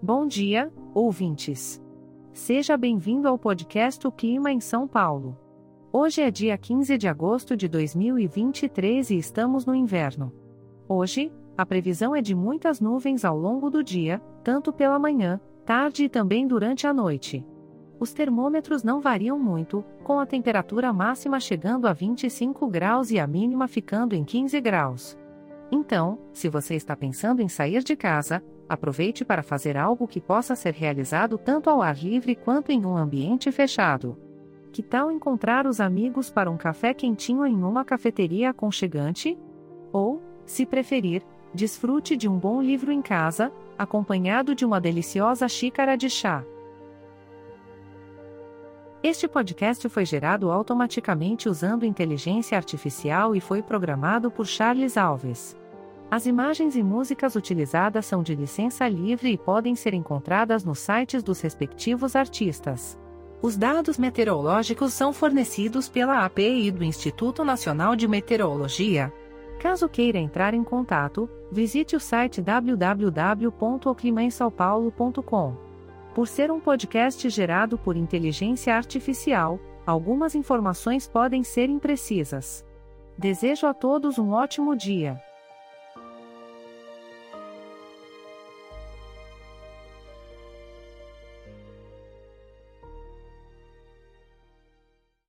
Bom dia, ouvintes. Seja bem-vindo ao podcast O Clima em São Paulo. Hoje é dia 15 de agosto de 2023 e estamos no inverno. Hoje, a previsão é de muitas nuvens ao longo do dia, tanto pela manhã, tarde e também durante a noite. Os termômetros não variam muito, com a temperatura máxima chegando a 25 graus e a mínima ficando em 15 graus. Então, se você está pensando em sair de casa, aproveite para fazer algo que possa ser realizado tanto ao ar livre quanto em um ambiente fechado. Que tal encontrar os amigos para um café quentinho em uma cafeteria aconchegante? Ou, se preferir, desfrute de um bom livro em casa, acompanhado de uma deliciosa xícara de chá. Este podcast foi gerado automaticamente usando inteligência artificial e foi programado por Charles Alves. As imagens e músicas utilizadas são de licença livre e podem ser encontradas nos sites dos respectivos artistas. Os dados meteorológicos são fornecidos pela API do Instituto Nacional de Meteorologia. Caso queira entrar em contato, visite o site www.oclimainsaopaulo.com. Por ser um podcast gerado por inteligência artificial, algumas informações podem ser imprecisas. Desejo a todos um ótimo dia.